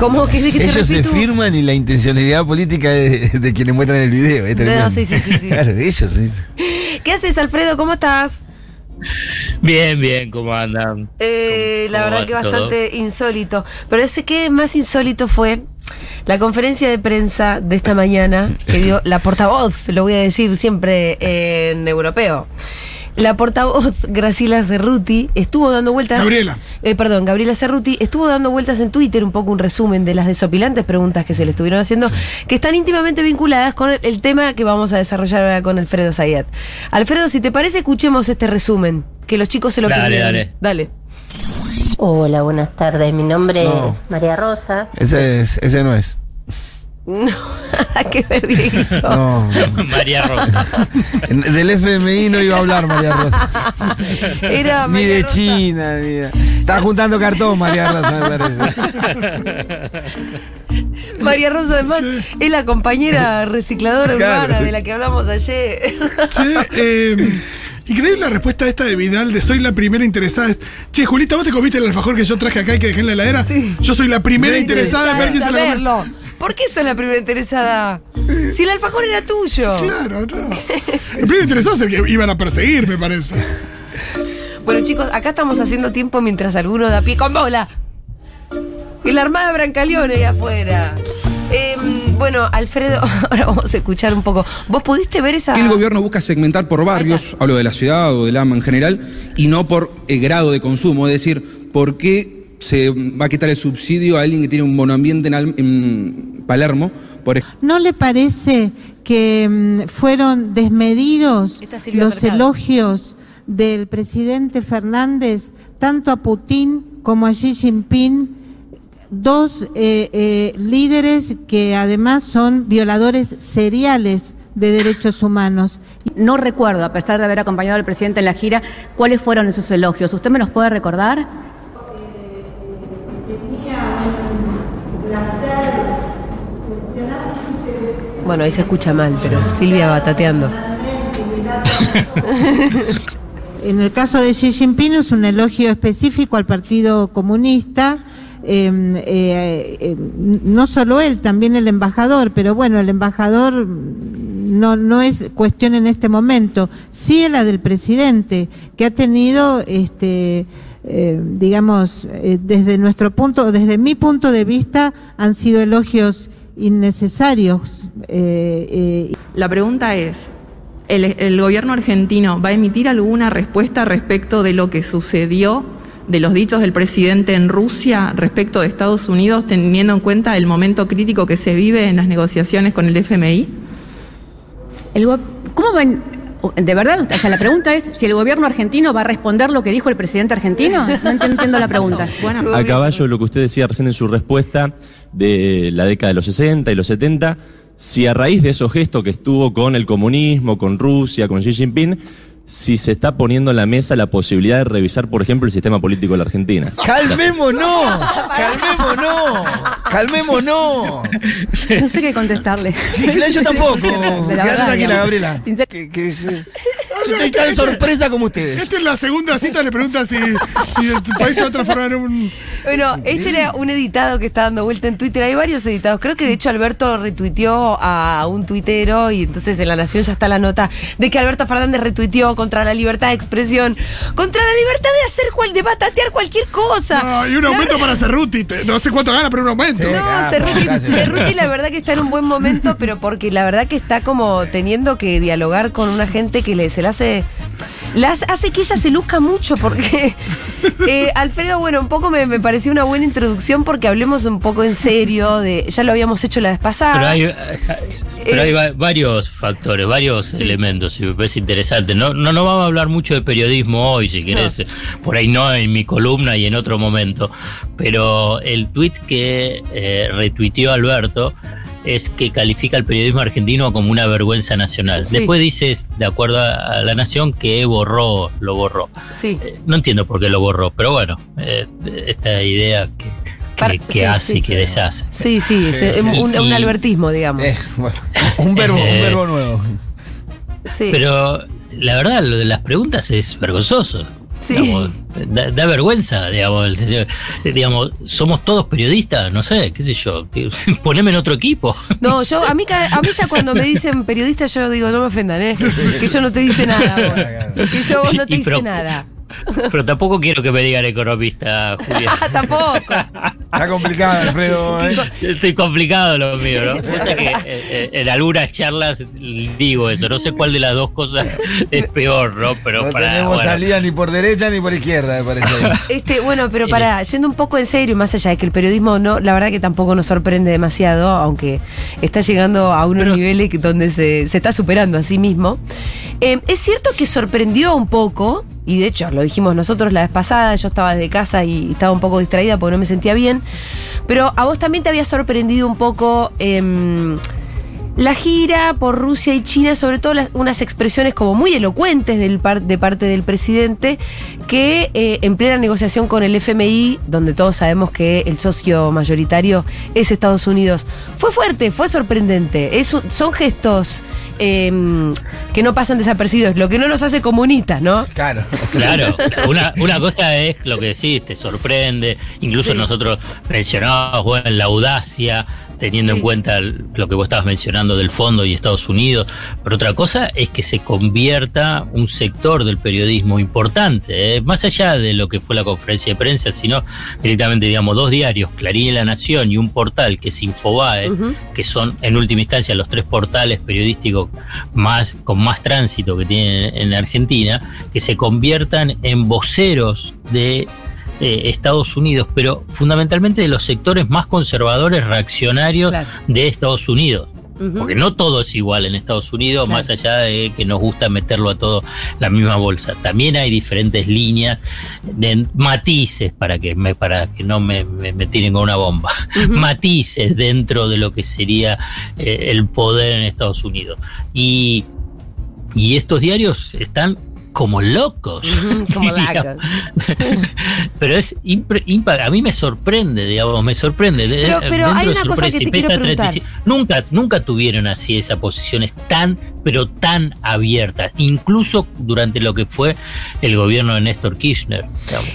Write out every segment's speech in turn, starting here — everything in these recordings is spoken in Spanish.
¿Cómo que de qué te Ellos se firman y la intencionalidad política es de, de quienes muestran el video. es. No, sí, sí, sí, sí. Claro, ellos sí. ¿Qué haces, Alfredo? ¿Cómo estás? Bien, bien, ¿cómo andan? Eh, ¿Cómo- la verdad que todo? bastante insólito. Pero ese que más insólito fue la conferencia de prensa de esta mañana que dio la portavoz, lo voy a decir siempre en europeo. La portavoz Graciela Cerruti estuvo dando vueltas. Gabriela. Eh, perdón, Gabriela Cerruti estuvo dando vueltas en Twitter un poco un resumen de las desopilantes preguntas que se le estuvieron haciendo, que están íntimamente vinculadas con el, el tema que vamos a desarrollar ahora con Alfredo Zayat. Alfredo, si te parece, escuchemos este resumen, que los chicos se lo Dale, pidieron. dale. Dale. Hola, buenas tardes. Mi nombre No. es María Rosa. Ese, es- ese no es. No, qué ver, Dieguito. No. María Rosa. Del FMI no iba a hablar María Rosa. Era Ni María de Rosa. China, ni de... Estaba juntando cartón María Rosa, me parece. María Rosa, además, es la compañera recicladora Claro. urbana de la que hablamos ayer. Che, eh, increíble la respuesta esta de Vidal de soy la primera interesada. Che, Julita, ¿vos te comiste el alfajor que yo traje acá y que dejé en la heladera? Sí. Yo soy la primera interesada en ver quién se lo come. saberlo. ¿Por qué sos la primera interesada? Si el alfajor era tuyo. Claro, no. El primero interesado es el que iban a perseguir, me parece. Bueno, chicos, acá estamos haciendo tiempo mientras alguno da pie con bola. Y la Armada Brancaleone ahí afuera. Em, bueno, Alfredo, ahora vamos a escuchar un poco. ¿Vos pudiste ver esa.? El gobierno busca segmentar por barrios, hablo de la ciudad o del AMA en general, y no por eh, grado de consumo, es decir, por qué se va a quitar el subsidio a alguien que tiene un monoambiente en, en Palermo, por ejemplo. ¿No le parece que mm, fueron desmedidos los Mercado. elogios del presidente Fernández tanto a Putin como a Xi Jinping? Dos eh, eh, líderes que además son violadores seriales de derechos humanos. No recuerdo, a pesar de haber acompañado al presidente en la gira, cuáles fueron esos elogios. ¿Usted me los puede recordar? Bueno, ahí se escucha mal, pero Silvia va tateando. En el caso de Xi Jinping es un elogio específico al Partido Comunista. eh, eh, eh, no solo él, también el embajador, pero bueno, el embajador no, no es cuestión en este momento. Sí la del presidente, que ha tenido, este, eh, digamos, eh, desde nuestro punto, desde mi punto de vista, han sido elogios innecesarios. eh, eh, La pregunta es, ¿el, el gobierno argentino va a emitir alguna respuesta respecto de lo que sucedió, de los dichos del presidente en Rusia respecto de Estados Unidos, teniendo en cuenta el momento crítico que se vive en las negociaciones con el FMI? El ¿Cómo van? De verdad, o sea, la pregunta es si el gobierno argentino va a responder lo que dijo el presidente argentino. No ent- entiendo la pregunta. Bueno, a caballo de lo que usted decía recién en su respuesta de la década de los 60 y los 70, si a raíz de esos gestos que estuvo con el comunismo, con Rusia, con Xi Jinping, si se está poniendo en la mesa la posibilidad de revisar, por ejemplo, el sistema político de la Argentina. ¡Calmémonos! ¡Calmémonos! ¡Calmémonos! No sé qué contestarle. Sí, claro, yo tampoco. Quédate verdad, tranquila. Gabriela. Que, que es- yo estoy tan sorpresa como ustedes. Esta es la segunda cita, le pregunta si, si el país se va a transformar en un. Bueno, este era un editado que está dando vuelta en Twitter. Hay varios editados. Creo que de hecho Alberto retuiteó a un tuitero y entonces en La Nación ya está la nota de que Alberto Fernández retuiteó contra la libertad de expresión, contra la libertad de hacer cual, de batatear cualquier cosa. No, y un La aumento para Cerruti. No sé cuánto gana, pero un aumento. Sí. No, Cerruti. Cerruti la verdad que está en un buen momento, pero porque la verdad que está como teniendo que dialogar con una gente que le, se le hace... Las hace que ella se luzca mucho porque eh, Alfredo, bueno, un poco me, me pareció una buena introducción porque hablemos un poco en serio de, ya lo habíamos hecho la vez pasada. Pero hay, pero Eh, hay va- varios factores, varios elementos, y me parece interesante. No, no, no vamos a hablar mucho de periodismo hoy, si querés, por ahí no en mi columna y en otro momento, pero el tuit que eh, retuiteó Alberto es que califica al periodismo argentino como una vergüenza nacional. Sí. Después dices, de acuerdo a, a la nación, que borró, lo borró. Sí. Eh, no entiendo por qué lo borró, pero bueno, eh, esta idea que, que- Para- que sí, hace sí. y que deshace. Sí, sí, es, sí. un, albertismo, digamos. Eh, bueno, un verbo, un verbo nuevo. Sí. Pero la verdad, lo de las preguntas es vergonzoso. Sí. Digamos, da, da vergüenza, digamos, digamos, somos todos periodistas, no sé, qué sé yo, poneme en otro equipo. No, yo, a mí, a mí ya cuando me dicen periodista, yo digo, no me ofendan, ¿eh? Que yo no te dice nada, vos. Que yo vos no te Y dice pero- nada. Pero tampoco quiero que me digan economista, Julia. Ah, tampoco. Está complicado, Alfredo. ¿eh? Estoy complicado lo mío, ¿no? Pasa que eh, eh, en algunas charlas digo eso, no sé cuál de las dos cosas es peor, ¿no? Pero No para. tenemos bueno. salida ni por derecha ni por izquierda, me parece. Este, bueno, pero para, yendo un poco en serio, más allá de que el periodismo no, la verdad que tampoco nos sorprende demasiado, aunque está llegando a unos niveles donde se, se está superando a sí mismo. Eh, es cierto que sorprendió un poco, y de hecho lo dijimos nosotros la vez pasada, yo estaba desde casa y estaba un poco distraída porque no me sentía bien, pero a vos también te había sorprendido un poco. em, la gira por Rusia y China, sobre todo las- unas expresiones como muy elocuentes del par- de parte del presidente, que eh, en plena negociación con el FMI, donde todos sabemos que el socio mayoritario es Estados Unidos, fue fuerte, fue sorprendente. Es son gestos em, que no pasan desapercibidos, lo que no nos hace comunistas, ¿no? Claro. Claro, una, una cosa es lo que decís, te sorprende, incluso Sí. nosotros mencionábamos bueno, la audacia, teniendo Sí. en cuenta lo que vos estabas mencionando del fondo y Estados Unidos, pero otra cosa es que se convierta un sector del periodismo importante, ¿eh? más allá de lo que fue la conferencia de prensa, sino directamente, digamos, dos diarios, Clarín y La Nación y un portal que es Infobae, que son en última instancia los tres portales periodísticos más con más tránsito que tienen en Argentina, que se conviertan en voceros de eh, Estados Unidos, pero fundamentalmente de los sectores más conservadores, reaccionarios Claro. de Estados Unidos. Porque no todo es igual en Estados Unidos, Claro. más allá de que nos gusta meterlo a todo la misma bolsa. También hay diferentes líneas de matices para que me, para que no me, me, me tiren con una bomba. Matices dentro de lo que sería eh, el poder en Estados Unidos. Y, y estos diarios están como locos. Como. Pero es a mí me sorprende, digamos, me sorprende. De- Pero- pero dentro hay una cosa que te quiero preguntar. 35 Nunca, nunca tuvieron así esas posiciones tan, pero tan abiertas, incluso durante lo que fue el gobierno de Néstor Kirchner.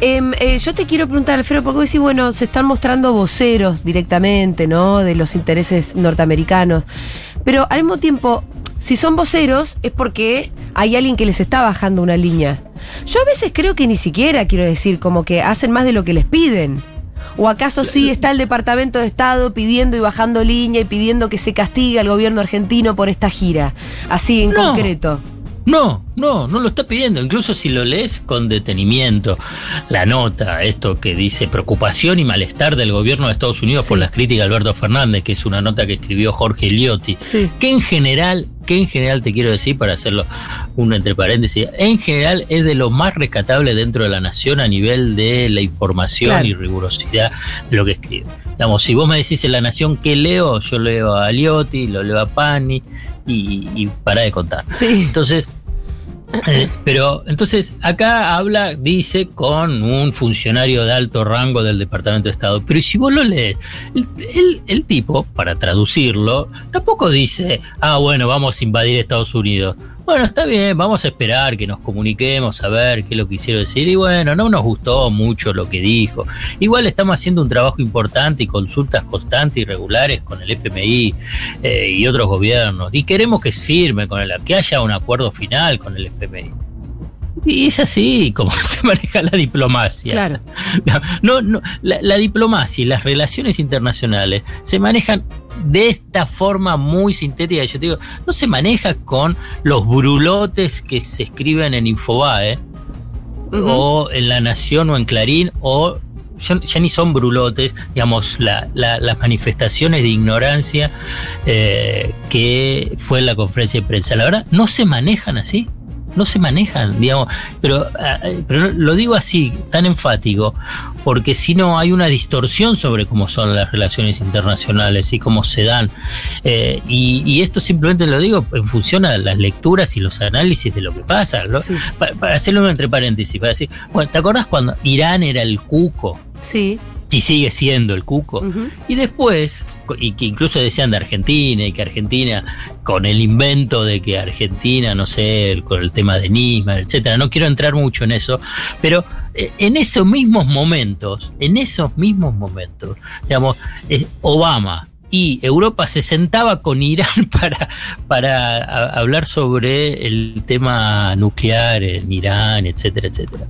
Em, eh, yo te quiero preguntar, Alfredo, porque decís, bueno, se están mostrando voceros directamente, ¿no? De los intereses norteamericanos. Pero al mismo tiempo, si son voceros, es porque hay alguien que les está bajando una línea. Yo a veces creo que ni siquiera, quiero decir, como que hacen más de lo que les piden. ¿O acaso sí está el Departamento de Estado pidiendo y bajando línea y pidiendo que se castigue al gobierno argentino por esta gira? Así en No. concreto. No, no, no lo está pidiendo. Incluso si lo lees con detenimiento, la nota, esto que dice preocupación y malestar del gobierno de Estados Unidos por las críticas de Alberto Fernández, que es una nota que escribió Jorge Liotti, Sí. que en general, que en general te quiero decir, para hacerlo uno entre paréntesis, en general es de lo más rescatable dentro de la nación a nivel de la información Claro. y rigurosidad de lo que escribe. Digamos, si vos me decís en la nación qué leo, yo leo a Liotti, lo leo a Pani y, y para de contar. Sí. Entonces, pero entonces acá habla, dice, con un funcionario de alto rango del Departamento de Estado. Pero si vos lo lees, el, el- el tipo, para traducirlo, tampoco dice, ah, bueno, vamos a invadir Estados Unidos. Bueno, está bien, vamos a esperar que nos comuniquemos a ver qué es lo que quisieron decir. Y bueno, no nos gustó mucho lo que dijo. Igual estamos haciendo un trabajo importante y consultas constantes y regulares con el FMI eh, y otros gobiernos. Y queremos que firme con el, que haya un acuerdo final con el FMI. Y es así como se maneja la diplomacia. Claro. No, no, la, la diplomacia y las relaciones internacionales se manejan de esta forma muy sintética. Yo te digo, no se maneja con los brulotes que se escriben en Infobae o en La Nación o en Clarín o ya, ya ni son brulotes, digamos, la- la- las manifestaciones de ignorancia eh, que fue en la conferencia de prensa. La verdad, no se manejan así. No se manejan, digamos, pero, eh, pero lo digo así, tan enfático, porque si no hay una distorsión sobre cómo son las relaciones internacionales y cómo se dan. Eh, y, y esto simplemente lo digo en función a las lecturas y los análisis de lo que pasa. ¿no? Sí. Pa- para hacerlo entre paréntesis, para decir, bueno, ¿te acordás cuando Irán era el cuco? Sí. Y sigue siendo el cuco. Y después, y que incluso decían de Argentina y que Argentina, con el invento de que Argentina, no sé, con el tema de Nisman, etcétera, no quiero entrar mucho en eso, pero eh, en esos mismos momentos, en esos mismos momentos, digamos, eh, Obama y Europa se sentaba con Irán para, para hablar sobre el tema nuclear en Irán, etcétera, etcétera.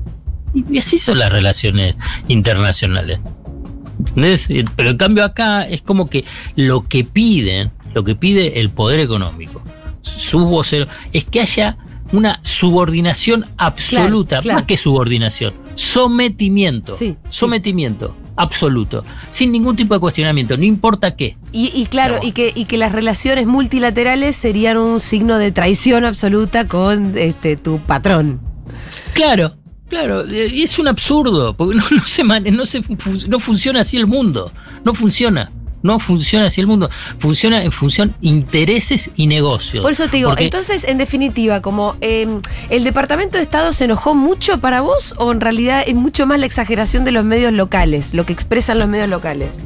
Y así son las relaciones internacionales. ¿Entendés? Eh, Pero en cambio acá es como que lo que piden, lo que pide el poder económico, sus voceros, es que haya una subordinación absoluta, claro. más que subordinación, sometimiento, Sí, sí. sometimiento absoluto, sin ningún tipo de cuestionamiento, no importa qué. Y, y claro, Claro. y que, y que las relaciones multilaterales serían un signo de traición absoluta con este, tu patrón. Claro, claro, eh, y es un absurdo, porque no, no se mane- no se no funciona así el mundo, no funciona. No funciona así el mundo, funciona en función intereses y negocios. Por eso te digo, Porque- entonces, en definitiva, como eh, el Departamento de Estado se enojó mucho para vos, o en realidad es mucho más la exageración de los medios locales, lo que expresan los medios locales.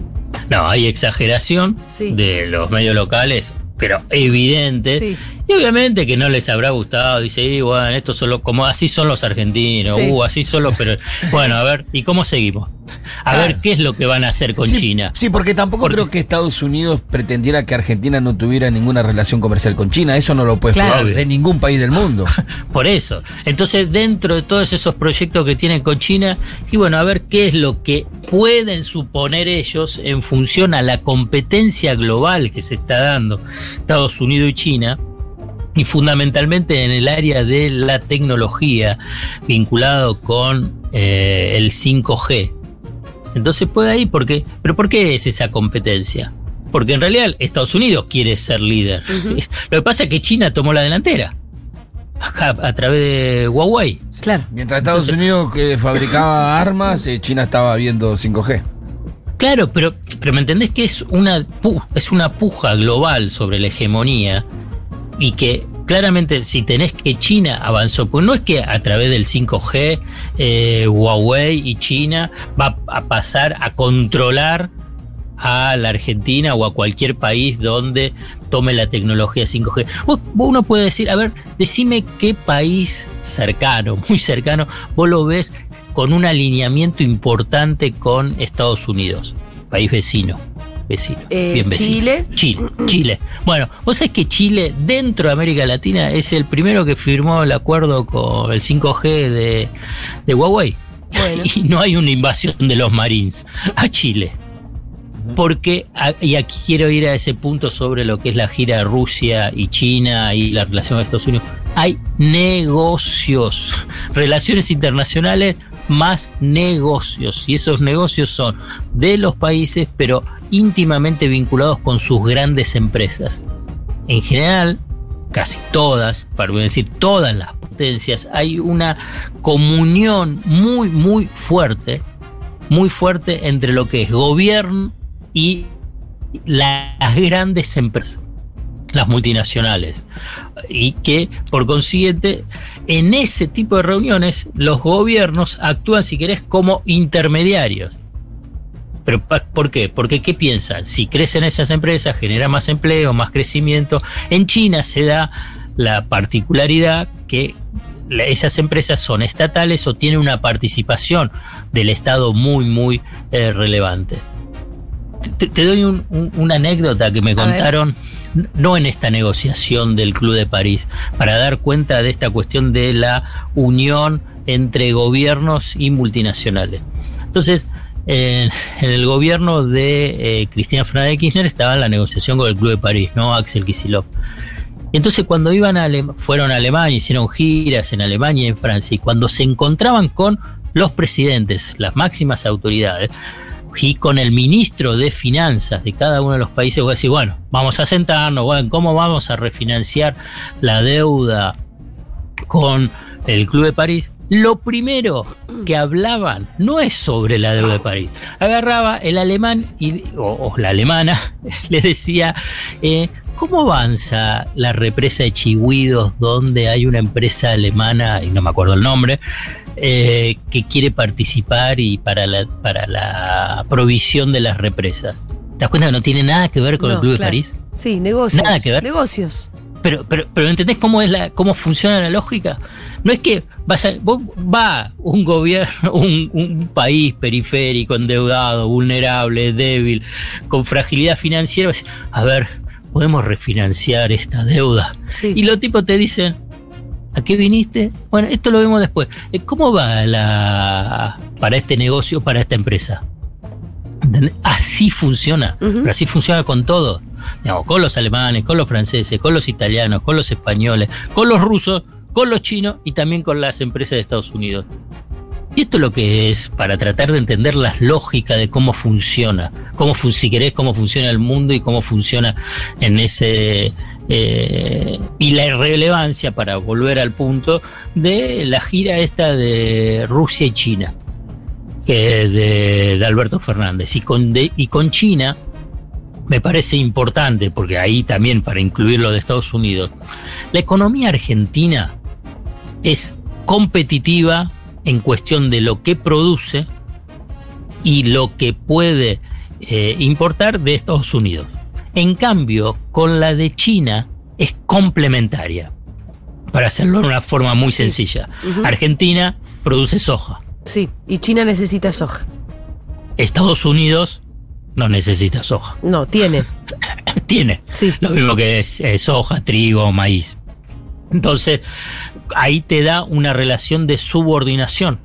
No, hay exageración Sí. de los medios locales, pero evidente. Sí. Y obviamente que no les habrá gustado. Dice, y bueno, estos son los, como así son los argentinos, Sí. uh, así son los, pero bueno, a ver, ¿y cómo seguimos? A ver qué es lo que van a hacer con sí, China. Sí, porque tampoco Porque- creo que Estados Unidos pretendiera que Argentina no tuviera ninguna relación comercial con China. Eso no lo puedes Claro. probar de ningún país del mundo. Por eso. Entonces, dentro de todos esos proyectos que tienen con China, y bueno, a ver qué es lo que pueden suponer ellos en función a la competencia global que se está dando Estados Unidos y China. Y fundamentalmente en el área de la tecnología vinculado con eh, el 5G. Entonces puede ahí, porque, pero ¿por qué es esa competencia? Porque en realidad Estados Unidos quiere ser líder. Lo que pasa es que China tomó la delantera a, a través de Huawei. Claro. Mientras Estados Unidos que fabricaba armas, eh, China estaba viendo 5G. Claro, pero, pero me entendés que es una, es una puja global sobre la hegemonía y que claramente si tenés que China avanzó, pues no es que a través del 5G eh, Huawei y China va a pasar a controlar a la Argentina o a cualquier país donde tome la tecnología 5G. Vos- vos Uno puede decir, a ver, decime qué país cercano, muy cercano, vos lo ves con un alineamiento importante con Estados Unidos, país vecino. Vecino, Eh, bien vecino. Chile. Chile, Chile. Bueno, vos sabés que Chile, dentro de América Latina, es el primero que firmó el acuerdo con el 5G de, de Huawei. Bueno. Y no hay una invasión de los Marines a Chile. Porque, y aquí quiero ir a ese punto sobre lo que es la gira de Rusia y China y la relación con Estados Unidos. Hay negocios, relaciones internacionales más negocios. Y esos negocios son de los países, pero íntimamente vinculados con sus grandes empresas. En general, casi todas, para decir todas las potencias, hay una comunión muy, muy fuerte, muy fuerte entre lo que es gobierno y las grandes empresas, las multinacionales. Y que, por consiguiente, en ese tipo de reuniones, los gobiernos actúan, si querés, como intermediarios. ¿Pero por qué? Porque ¿qué piensan? Si crecen esas empresas, genera más empleo, más crecimiento. En China se da la particularidad que esas empresas son estatales o tienen una participación del Estado muy, muy eh, relevante. Te, te doy un- un- una anécdota que me A contaron, no en esta negociación del Club de París, para dar cuenta de esta cuestión de la unión entre gobiernos y multinacionales. Entonces, en, el gobierno de eh, Cristina Fernández de Kirchner estaba la negociación con el Club de París, ¿no? Axel Kicillof. Y entonces cuando iban a fueron a Alemania, hicieron giras en Alemania y en Francia, y cuando se encontraban con los presidentes, las máximas autoridades, y con el ministro de finanzas de cada uno de los países, voy a decir, bueno, vamos a sentarnos, bueno, ¿cómo vamos a refinanciar la deuda con el Club de París? Lo primero que hablaban no es sobre la deuda de París. Agarraba el alemán y, o, o la alemana, le decía, eh, ¿cómo avanza la represa de Chihuidos donde hay una empresa alemana, y no me acuerdo el nombre, eh, que quiere participar y para la, para la provisión de las represas? ¿Te das cuenta que no tiene nada que ver con el Club de. París? Sí, negocios. Nada que ver. Negocios. Pero, pero, pero ¿entendés cómo es la, cómo funciona la lógica? No es que vas a- vos- va un gobierno, un, un país periférico, endeudado, vulnerable, débil, con fragilidad financiera, a ver, podemos refinanciar esta deuda. Sí. Y los tipos te dicen, ¿a qué viniste? Bueno, esto lo vemos después. Eh, ¿Cómo va la para este negocio, para esta empresa? ¿Entendés? Así funciona, pero así funciona con todo. Digamos, con los alemanes, con los franceses, con los italianos, con los españoles, con los rusos, con los chinos y también con las empresas de Estados Unidos. Y esto es lo que es para tratar de entender las lógicas de cómo funciona, cómo si querés, cómo funciona el mundo y cómo funciona en ese eh, y la irrelevancia para volver al punto de la gira esta de Rusia y China, que de, Alberto Fernández y con y con China me parece importante porque ahí también para incluirlo de Estados Unidos, la economía argentina es competitiva en cuestión de lo que produce y lo que puede eh, importar de Estados Unidos. En cambio, con la de China es complementaria. Para hacerlo de una forma muy sencilla. Argentina produce soja. Sí, y China necesita soja. Estados Unidos no necesita soja. No, tiene. Tiene. Sí. Lo mismo que es, eh, soja, trigo, maíz. Entonces, ahí te da una relación de subordinación.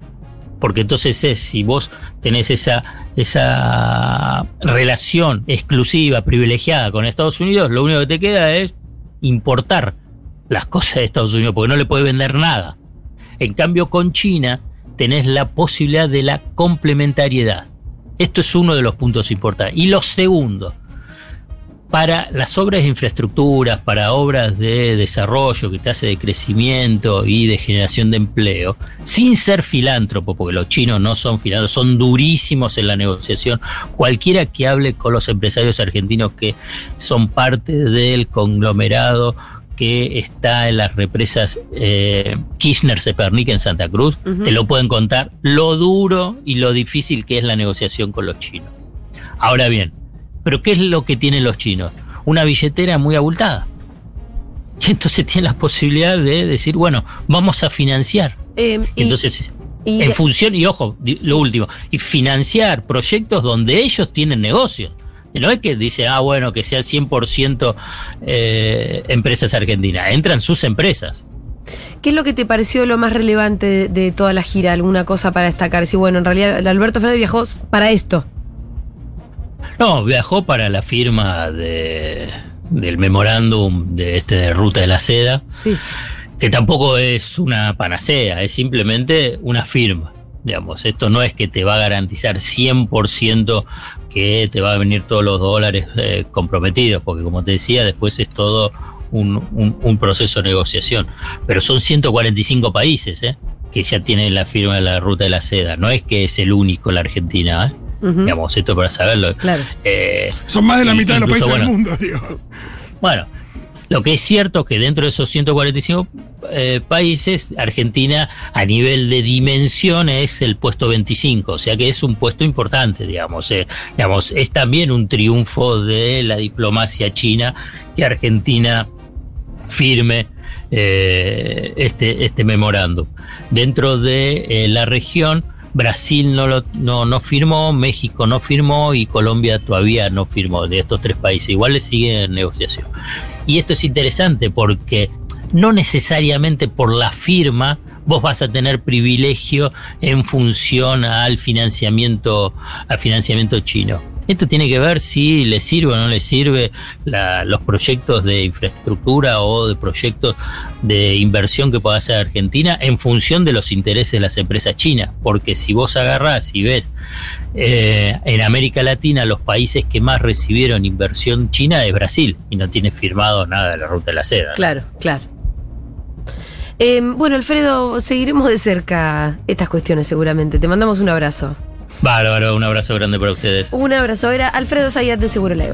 Porque entonces es, si vos tenés esa, esa relación exclusiva, privilegiada con Estados Unidos, lo único que te queda es importar las cosas de Estados Unidos, porque no le puedes vender nada. En cambio, con China tenés la posibilidad de la complementariedad. Esto es uno de los puntos importantes. Y lo segundo, para las obras de infraestructuras, para obras de desarrollo que te hace de crecimiento y de generación de empleo, sin ser filántropo, porque los chinos no son filántropos, son durísimos en la negociación. Cualquiera que hable con los empresarios argentinos que son parte del conglomerado que está en las represas eh, Kirchner-Sepernik en Santa Cruz, te lo pueden contar lo duro y lo difícil que es la negociación con los chinos. Ahora bien, ¿pero qué es lo que tienen los chinos? Una billetera muy abultada. Y entonces tienen la posibilidad de decir, bueno, vamos a financiar. Eh, y- Entonces, y- en función, y ojo, lo último, y financiar proyectos donde ellos tienen negocios. No es que dice, ah, bueno, que sea 100% eh, empresas argentinas. Entran sus empresas. ¿Qué es lo que te pareció lo más relevante de, de toda la gira? ¿Alguna cosa para destacar? Sí, bueno, en realidad Alberto Fernández viajó para esto. No, viajó para la firma de, del memorándum de este de Ruta de la Seda. Sí. que tampoco es una panacea, es simplemente una firma. Digamos, esto no es que te va a garantizar 100% que te va a venir todos los dólares eh, comprometidos, porque como te decía, después es todo un, un- un proceso de negociación. Pero son 145 países eh, que ya tienen la firma de la ruta de la seda. No es que es el único la Argentina. eh. Digamos, esto para saberlo. Claro. Eh, Son más de la y- mitad de los países del mundo, digo. bueno, lo que es cierto es que dentro de esos 145 eh, países, Argentina a nivel de dimensión es el puesto 25, o sea que es un puesto importante, digamos. eh, digamos, es también un triunfo de la diplomacia china que Argentina firme eh, este, este memorándum. Dentro de eh, la región, Brasil no, lo, no, no firmó, México no firmó y Colombia todavía no firmó de estos tres países. Igual le sigue en negociación. Y esto es interesante porque no necesariamente por la firma vos vas a tener privilegio en función al financiamiento, al financiamiento chino. Esto tiene que ver si le sirve o no le sirve la- los proyectos de infraestructura o de proyectos de inversión que pueda hacer Argentina en función de los intereses de las empresas chinas. Porque si vos agarrás y ves eh, en América Latina los países que más recibieron inversión china es Brasil y no tiene firmado nada de la ruta de la seda. Claro, claro. Eh, bueno, Alfredo, seguiremos de cerca estas cuestiones seguramente. Te mandamos un abrazo. Bárbaro, un abrazo grande para ustedes. Un abrazo. Era Alfredo Zayat de Seguro La.